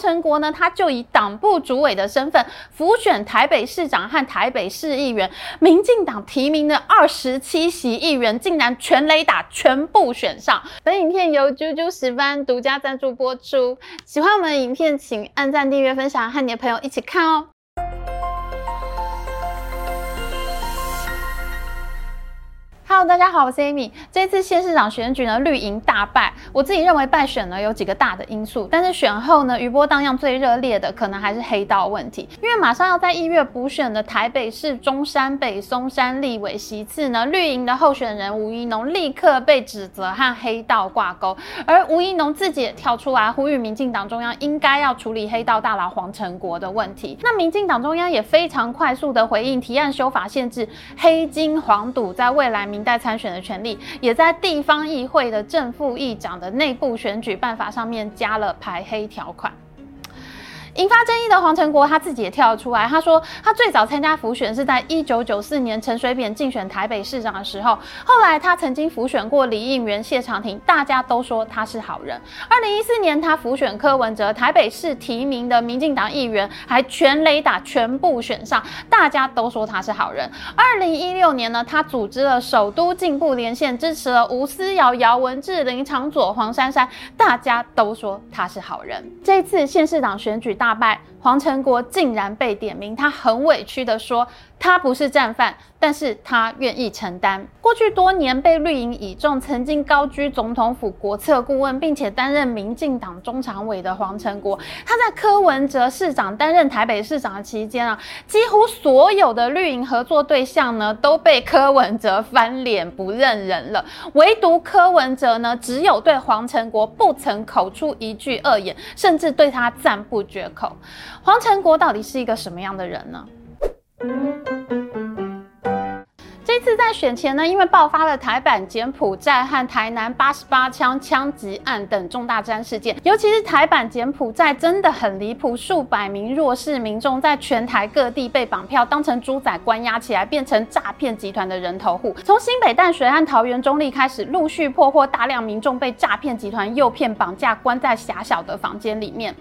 成国呢，他就以党部主委的身份辅选台北市长和台北市议员，民进党提名的二十七席议员竟然全雷打，全部选上。本影片由啾啾十班独家赞助播出。喜欢我们的影片，请按赞、订阅、分享，和你的朋友一起看哦。Hello，大家好，我是 Amy。这次县市长选举呢，绿营大败。我自己认为败选呢有几个大的因素，但是选后呢，余波荡漾最热烈的可能还是黑道问题。因为马上要在一月补选的台北市中山北松山立委席次呢，绿营的候选人吴怡农立刻被指责和黑道挂钩，而吴怡农自己也跳出来呼吁民进党中央应该要处理黑道大佬黄成国的问题。那民进党中央也非常快速的回应，提案修法限制黑金黄赌在未来民代参选的权利，也在地方议会的正副议长的内部选举办法上面加了排黑条款。引发争议的黄成国他自己也跳了出来，他说他最早参加浮选是在一九九四年陈水扁竞选台北市长的时候，后来他曾经浮选过李应元、谢长廷，大家都说他是好人。二零一四年他浮选柯文哲，台北市提名的民进党议员还全垒打全部选上，大家都说他是好人。二零一六年呢，他组织了首都进步连线，支持了吴思瑶、姚文智、林长佐、黄珊珊，大家都说他是好人。这次县市长选举大。大败，黄成国竟然被点名，他很委屈地说。他不是战犯，但是他愿意承担。过去多年被绿营倚重，曾经高居总统府国策顾问，并且担任民进党中常委的黄成国，他在柯文哲市长担任台北市长的期间啊，几乎所有的绿营合作对象呢都被柯文哲翻脸不认人了，唯独柯文哲呢，只有对黄成国不曾口出一句恶言，甚至对他赞不绝口。黄成国到底是一个什么样的人呢？这次在选前呢，因为爆发了台版柬埔寨和台南八十八枪枪击案等重大治安事件，尤其是台版柬埔寨真的很离谱，数百名弱势民众在全台各地被绑票当成猪仔关押起来，变成诈骗集团的人头户。从新北淡水和桃园中坜开始，陆续破获大量民众被诈骗集团诱骗绑架，关在狭小的房间里面。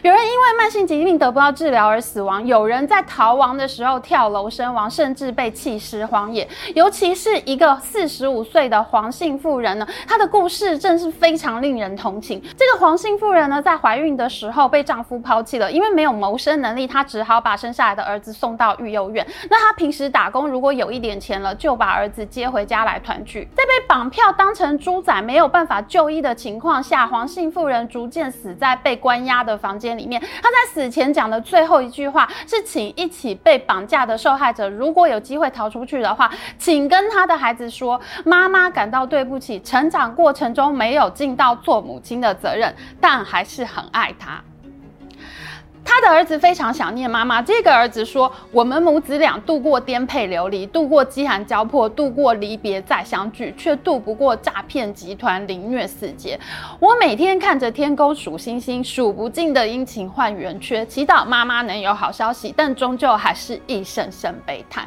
有人因为慢性疾病得不到治疗而死亡，有人在逃亡的时候跳楼身亡，甚至被弃尸荒野。尤其是一个四十五岁的黄姓妇人呢，她的故事真是非常令人同情。这个黄姓妇人呢，在怀孕的时候被丈夫抛弃了，因为没有谋生能力，她只好把生下来的儿子送到育幼院。那她平时打工，如果有一点钱了，就把儿子接回家来团聚。在被绑票当成猪仔，没有办法就医的情况下，黄姓妇人逐渐死在被关押的房间里面，她在死前讲的最后一句话是：“请一起被绑架的受害者，如果有机会逃出去的话，请跟他的孩子说，妈妈感到对不起，成长过程中没有尽到做母亲的责任，但还是很爱他。”他的儿子非常想念妈妈。这个儿子说：“我们母子俩度过颠沛流离，度过饥寒交迫，度过离别再相聚，却度不过诈骗集团凌虐四劫。我每天看着天空数星星，数不尽的阴晴换圆缺，祈祷妈妈能有好消息，但终究还是一声声悲叹。”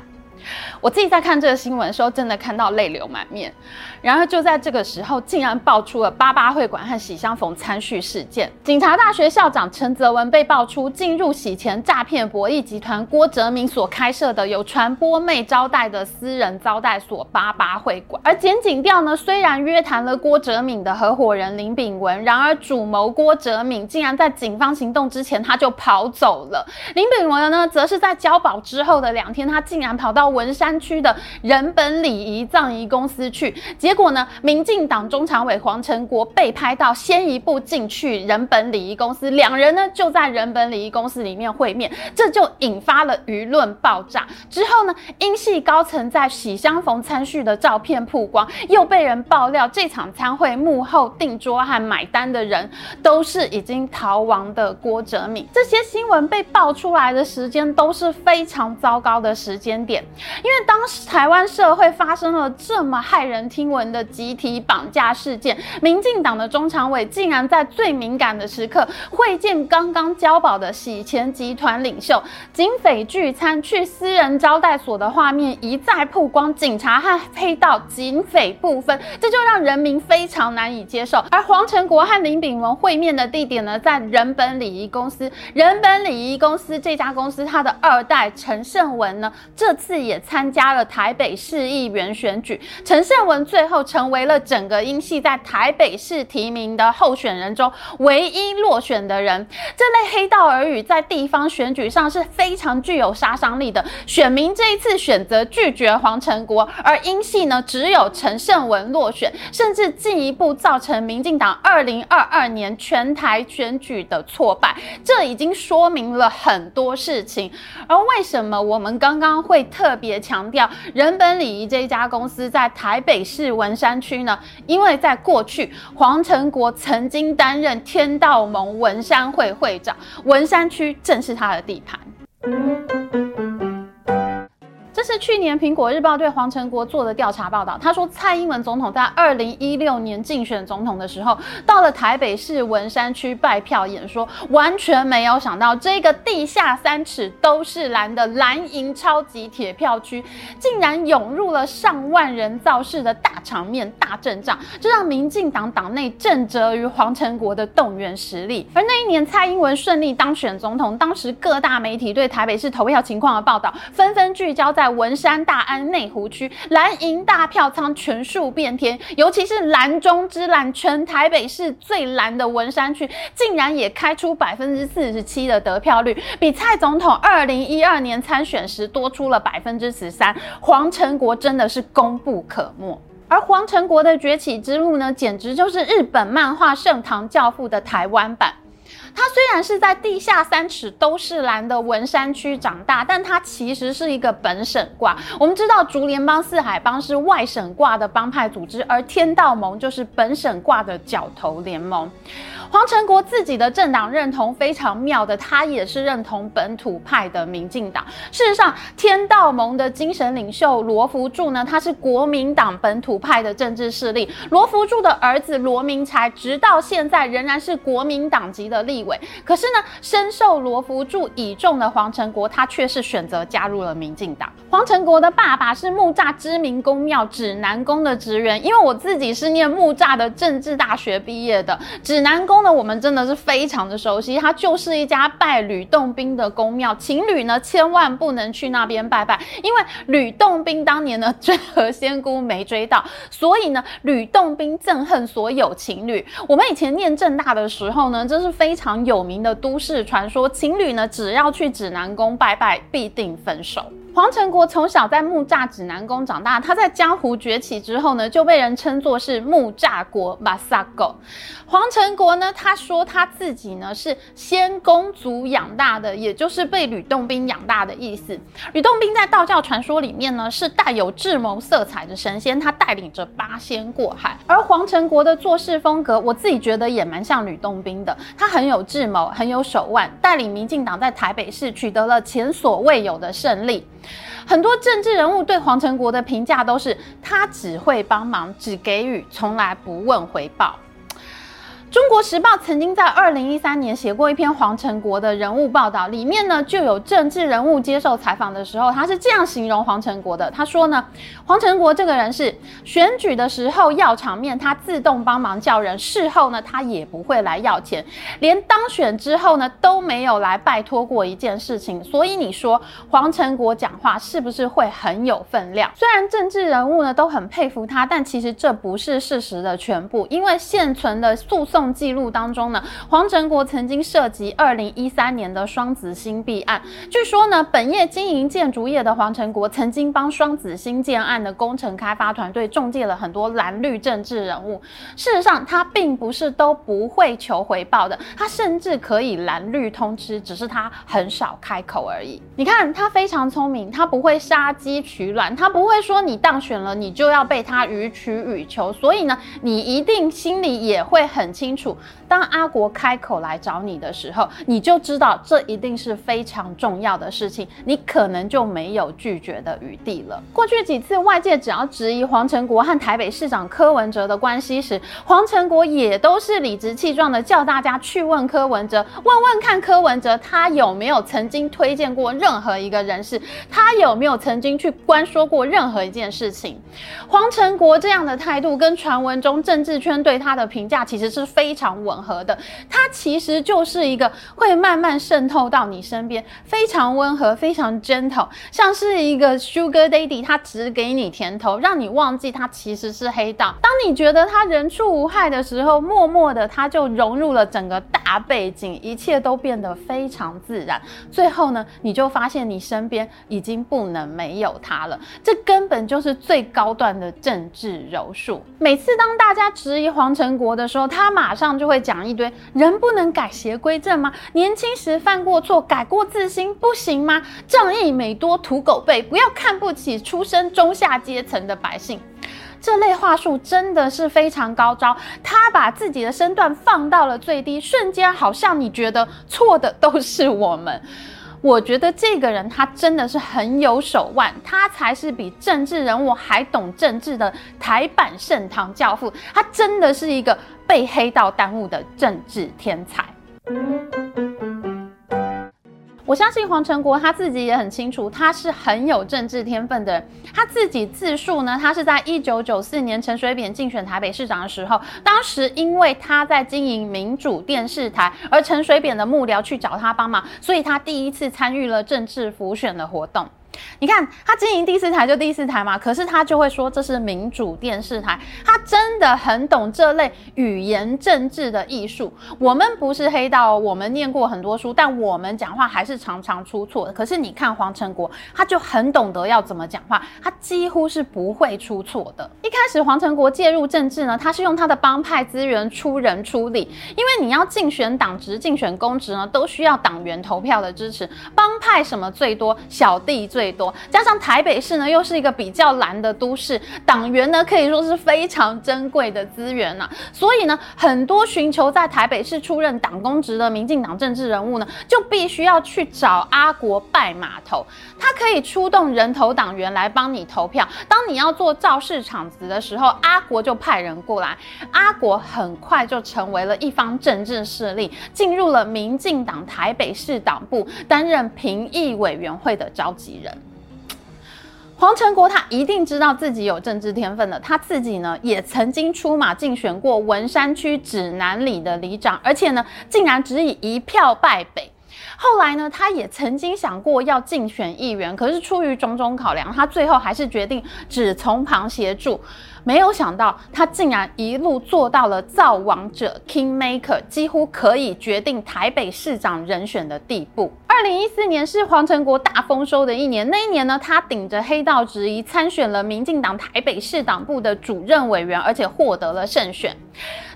我自己在看这个新闻的时候，真的看到泪流满面。然而就在这个时候，竟然爆出了八八会馆和喜相逢餐叙事件。警察大学校长陈泽文被爆出进入洗钱诈骗博弈集团郭哲明所开设的有传播妹招待的私人招待所八八会馆。而检警调呢，虽然约谈了郭哲敏的合伙人林炳文，然而主谋郭哲敏竟然在警方行动之前他就跑走了。林炳文呢，则是在交保之后的两天，他竟然跑到文山区的人本礼仪葬仪公司去，结果呢，民进党中常委黄成国被拍到先一步进去人本礼仪公司，两人呢就在人本礼仪公司里面会面，这就引发了舆论爆炸。之后呢，英系高层在喜相逢餐叙的照片曝光，又被人爆料这场餐会幕后订桌和买单的人都是已经逃亡的郭哲敏。这些新闻被爆出来的时间都是非常糟糕的时间点。因为当时台湾社会发生了这么骇人听闻的集体绑架事件，民进党的中常委竟然在最敏感的时刻会见刚刚交保的洗钱集团领袖，警匪聚餐去私人招待所的画面一再曝光，警察和黑道、警匪不分，这就让人民非常难以接受。而黄成国和林炳文会面的地点呢，在人本礼仪公司。人本礼仪公司这家公司，他的二代陈胜文呢，这次也也参加了台北市议员选举。陈胜文最后成为了整个英系在台北市提名的候选人中唯一落选的人。这类黑道耳语在地方选举上是非常具有杀伤力的。选民这一次选择拒绝黄成国，而英系呢，只有陈胜文落选，甚至进一步造成民进党二零二二年全台选举的挫败。这已经说明了很多事情。而为什么我们刚刚会特别强调人本礼仪这一家公司在台北市文山区呢？因为在过去，黄成国曾经担任天道盟文山会会长，文山区正是他的地盘。是去年《苹果日报》对黄成国做的调查报道。他说，蔡英文总统在二零一六年竞选总统的时候，到了台北市文山区拜票演说，完全没有想到这个地下三尺都是蓝的蓝营超级铁票区，竟然涌入了上万人造势的大场面、大阵仗，这让民进党党内震慑于黄成国的动员实力。而那一年，蔡英文顺利当选总统，当时各大媒体对台北市投票情况的报道，纷纷聚焦在。文山大安内湖区蓝营大票仓全数变天，尤其是蓝中之蓝，全台北市最蓝的文山区，竟然也开出百分之四十七的得票率，比蔡总统二零一二年参选时多出了百分之十三。黄成国真的是功不可没，而黄成国的崛起之路呢，简直就是日本漫画《圣堂教父》的台湾版。他虽然是在地下三尺都是蓝的文山区长大，但他其实是一个本省挂。我们知道竹联帮、四海帮是外省挂的帮派组织，而天道盟就是本省挂的角头联盟。黄成国自己的政党认同非常妙的，他也是认同本土派的民进党。事实上，天道盟的精神领袖罗福柱呢，他是国民党本土派的政治势力。罗福柱的儿子罗明才，直到现在仍然是国民党籍的立委。可是呢，深受罗福柱倚重的黄成国，他却是选择加入了民进党。黄成国的爸爸是木栅知名公庙指南宫的职员，因为我自己是念木栅的政治大学毕业的，指南宫。那我们真的是非常的熟悉，它就是一家拜吕洞宾的宫庙，情侣呢千万不能去那边拜拜，因为吕洞宾当年呢追何仙姑没追到，所以呢吕洞宾憎恨所有情侣。我们以前念正大的时候呢，这是非常有名的都市传说，情侣呢只要去指南宫拜拜，必定分手。黄成国从小在木栅指南宫长大，他在江湖崛起之后呢，就被人称作是木栅国马萨狗。黄成国呢，他说他自己呢是仙公族养大的，也就是被吕洞宾养大的意思。吕洞宾在道教传说里面呢是带有智谋色彩的神仙，他带领着八仙过海。而黄成国的做事风格，我自己觉得也蛮像吕洞宾的，他很有智谋，很有手腕，带领民进党在台北市取得了前所未有的胜利。很多政治人物对黄成国的评价都是，他只会帮忙，只给予，从来不问回报。中国时报曾经在二零一三年写过一篇黄成国的人物报道，里面呢就有政治人物接受采访的时候，他是这样形容黄成国的。他说呢，黄成国这个人是选举的时候要场面，他自动帮忙叫人；事后呢，他也不会来要钱，连当选之后呢都没有来拜托过一件事情。所以你说黄成国讲话是不是会很有分量？虽然政治人物呢都很佩服他，但其实这不是事实的全部，因为现存的诉讼。记录当中呢，黄成国曾经涉及二零一三年的双子星弊案。据说呢，本业经营建筑业的黄成国曾经帮双子星建案的工程开发团队中介了很多蓝绿政治人物。事实上，他并不是都不会求回报的，他甚至可以蓝绿通吃，只是他很少开口而已。你看，他非常聪明，他不会杀鸡取卵，他不会说你当选了，你就要被他予取予求。所以呢，你一定心里也会很清。清楚，当阿国开口来找你的时候，你就知道这一定是非常重要的事情，你可能就没有拒绝的余地了。过去几次外界只要质疑黄成国和台北市长柯文哲的关系时，黄成国也都是理直气壮的叫大家去问柯文哲，问问看柯文哲他有没有曾经推荐过任何一个人士，他有没有曾经去关说过任何一件事情。黄成国这样的态度跟传闻中政治圈对他的评价其实是非非常吻合的，它其实就是一个会慢慢渗透到你身边，非常温和、非常 gentle，像是一个 sugar daddy，他只给你甜头，让你忘记他其实是黑道。当你觉得他人畜无害的时候，默默的他就融入了整个大背景，一切都变得非常自然。最后呢，你就发现你身边已经不能没有他了，这根本就是最高段的政治柔术。每次当大家质疑黄成国的时候，他马马上就会讲一堆：人不能改邪归正吗？年轻时犯过错，改过自新不行吗？仗义美多屠狗辈，不要看不起出身中下阶层的百姓。这类话术真的是非常高招，他把自己的身段放到了最低，瞬间好像你觉得错的都是我们。我觉得这个人他真的是很有手腕，他才是比政治人物还懂政治的台版盛唐教父，他真的是一个被黑道耽误的政治天才。我相信黄成国他自己也很清楚，他是很有政治天分的。他自己自述呢，他是在一九九四年陈水扁竞选台北市长的时候，当时因为他在经营民主电视台，而陈水扁的幕僚去找他帮忙，所以他第一次参与了政治浮选的活动。你看他经营第四台就第四台嘛，可是他就会说这是民主电视台，他真的很懂这类语言政治的艺术。我们不是黑道，我们念过很多书，但我们讲话还是常常出错。可是你看黄成国，他就很懂得要怎么讲话，他几乎是不会出错的。一开始黄成国介入政治呢，他是用他的帮派资源出人出力，因为你要竞选党职、竞选公职呢，都需要党员投票的支持。帮派什么最多，小弟最。多，加上台北市呢，又是一个比较蓝的都市，党员呢可以说是非常珍贵的资源呐、所以呢，很多寻求在台北市出任党公职的民进党政治人物呢，就必须要去找阿国拜码头。他可以出动人头党员来帮你投票。当你要做造势场子的时候，阿国就派人过来。阿国很快就成为了一方政治势力，进入了民进党台北市党部，担任评议委员会的召集人。黄成国他一定知道自己有政治天分的，他自己呢也曾经出马竞选过文山区指南里的里长，而且呢竟然只以一票败北。后来呢，他也曾经想过要竞选议员，可是出于种种考量，他最后还是决定只从旁协助。没有想到，他竟然一路做到了造王者 Kingmaker，几乎可以决定台北市长人选的地步。二零一四年是黄成国大丰收的一年，那一年呢，他顶着黑道质疑参选了民进党台北市党部的主任委员，而且获得了胜选。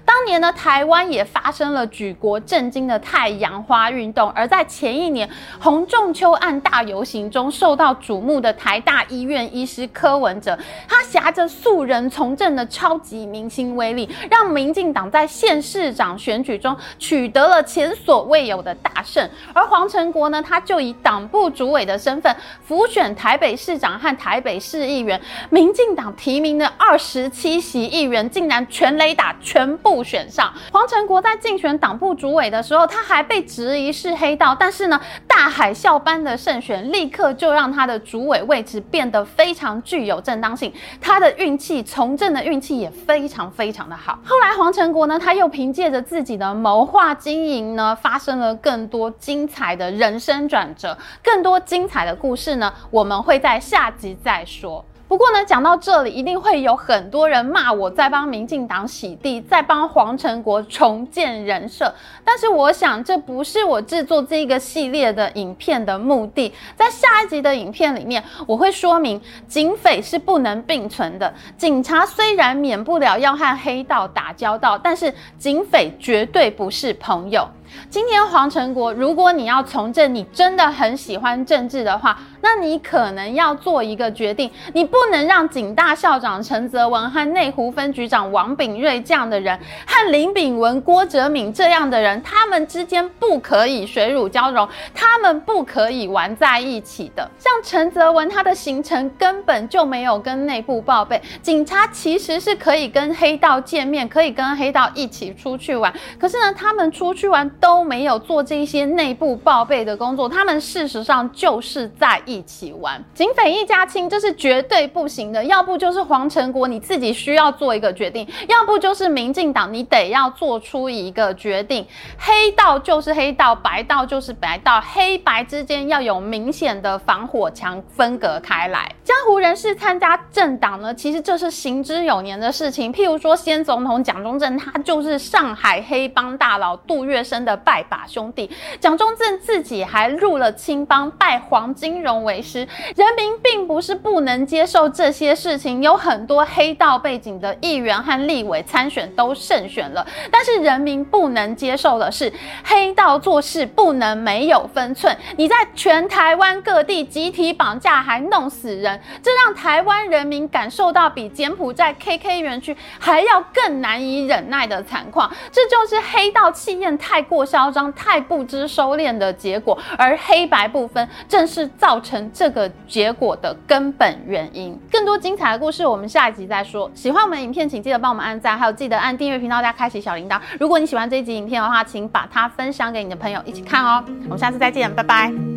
当年呢，台湾也发生了举国震惊的太阳花运动，而在前一年洪仲丘案大游行中受到瞩目的台大医院医师柯文哲，他挟着素人从政的超级明星威力，让民进党在县市长选举中取得了前所未有的大胜。而黄成国呢，他就以党部主委的身份辅选台北市长和台北市议员，民进党提名的二十七席议员竟然全雷打，全部。选上黄成国在竞选党部主委的时候，他还被质疑是黑道，但是呢，大海啸般的胜选立刻就让他的主委位置变得非常具有正当性，他的运气从政的运气也非常非常的好。后来黄成国呢，他又凭借着自己的谋划经营呢，发生了更多精彩的人生转折，更多精彩的故事呢，我们会在下集再说。不过呢，讲到这里，一定会有很多人骂我在帮民进党洗地，在帮黄成国重建人设。但是我想，这不是我制作这个系列的影片的目的。在下一集的影片里面，我会说明警匪是不能并存的。警察虽然免不了要和黑道打交道，但是警匪绝对不是朋友。今天黄成国，如果你要从政，你真的很喜欢政治的话，那你可能要做一个决定，你不能让警大校长陈泽文和内湖分局长王炳瑞这样的人，和林炳文、郭哲敏这样的人，他们之间不可以水乳交融，他们不可以玩在一起的。像陈泽文，他的行程根本就没有跟内部报备，警察其实是可以跟黑道见面，可以跟黑道一起出去玩，可是呢，他们出去玩都没有做这些内部报备的工作，他们事实上就是在一起玩，警匪一家亲，这是绝对不行的。要不就是黄成国你自己需要做一个决定，要不就是民进党你得要做出一个决定。黑道就是黑道，白道就是白道，黑白之间要有明显的防火墙分隔开来。江湖人士参加政党呢，其实这是行之有年的事情。譬如说，先总统蒋中正，他就是上海黑帮大佬杜月笙的拜把兄弟。蒋中正自己还入了青帮，拜黄金荣为师。人民并不是不能接受这些事情，有很多黑道背景的议员和立委参选都胜选了，但是人民不能接受的是，黑道做事不能没有分寸。你在全台湾各地集体绑架还弄死人。这让台湾人民感受到比柬埔寨 KK 园区还要更难以忍耐的惨况，这就是黑道气焰太过过嚣张、太不知收敛的结果，而黑白不分正是造成这个结果的根本原因。更多精彩的故事，我们下一集再说。喜欢我们的影片，请记得帮我们按赞，还有记得按订阅频道，加开启小铃铛。如果你喜欢这一集影片的话，请把它分享给你的朋友一起看哦。我们下次再见，拜拜。